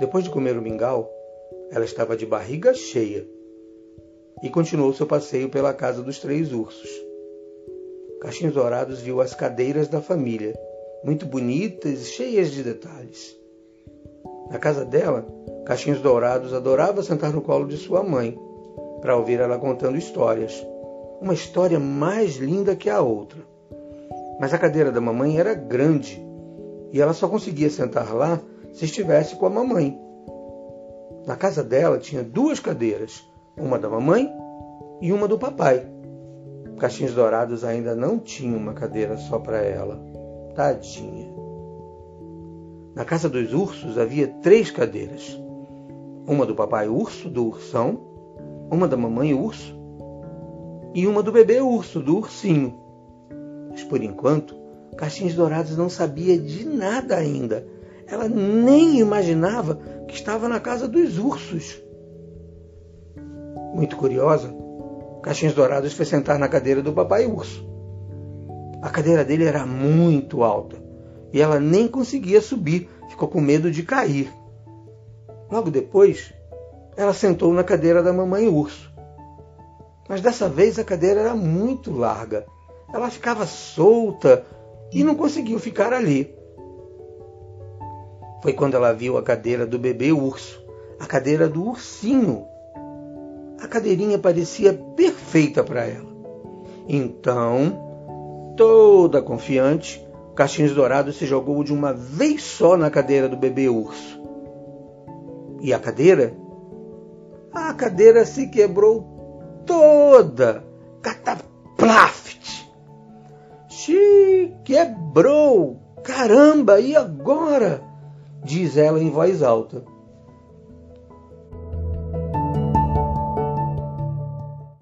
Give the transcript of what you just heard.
Depois de comer o mingau, ela estava de barriga cheia e continuou seu passeio pela casa dos três ursos. Caixinhos Dourados viu as cadeiras da família, muito bonitas e cheias de detalhes. Na casa dela, Caixinhos Dourados adorava sentar no colo de sua mãe para ouvir ela contando histórias. Uma história mais linda que a outra. Mas a cadeira da mamãe era grande e ela só conseguia sentar lá se estivesse com a mamãe. Na casa dela tinha duas cadeiras, uma da mamãe e uma do papai. Caixinhos Dourados ainda não tinha uma cadeira só para ela. Tadinha. Na casa dos ursos havia três cadeiras. Uma do papai urso, do ursão, uma da mamãe urso e uma do bebê urso, do ursinho. Mas por enquanto, Caixinhos Dourados não sabia de nada ainda. Ela nem imaginava que estava na casa dos ursos. Muito curiosa, Caixinhos Dourados foi sentar na cadeira do papai urso. A cadeira dele era muito alta e ela nem conseguia subir, ficou com medo de cair. Logo depois, ela sentou na cadeira da mamãe urso. Mas dessa vez a cadeira era muito larga. Ela ficava solta e não conseguiu ficar ali. Foi quando ela viu a cadeira do bebê urso, a cadeira do ursinho. A cadeirinha parecia perfeita para ela. Então, toda confiante, Caixinhos Dourado se jogou de uma vez só na cadeira do bebê urso. E a cadeira? A cadeira se quebrou toda. Cataplaft! Se quebrou! Caramba, e agora? Diz ela em voz alta.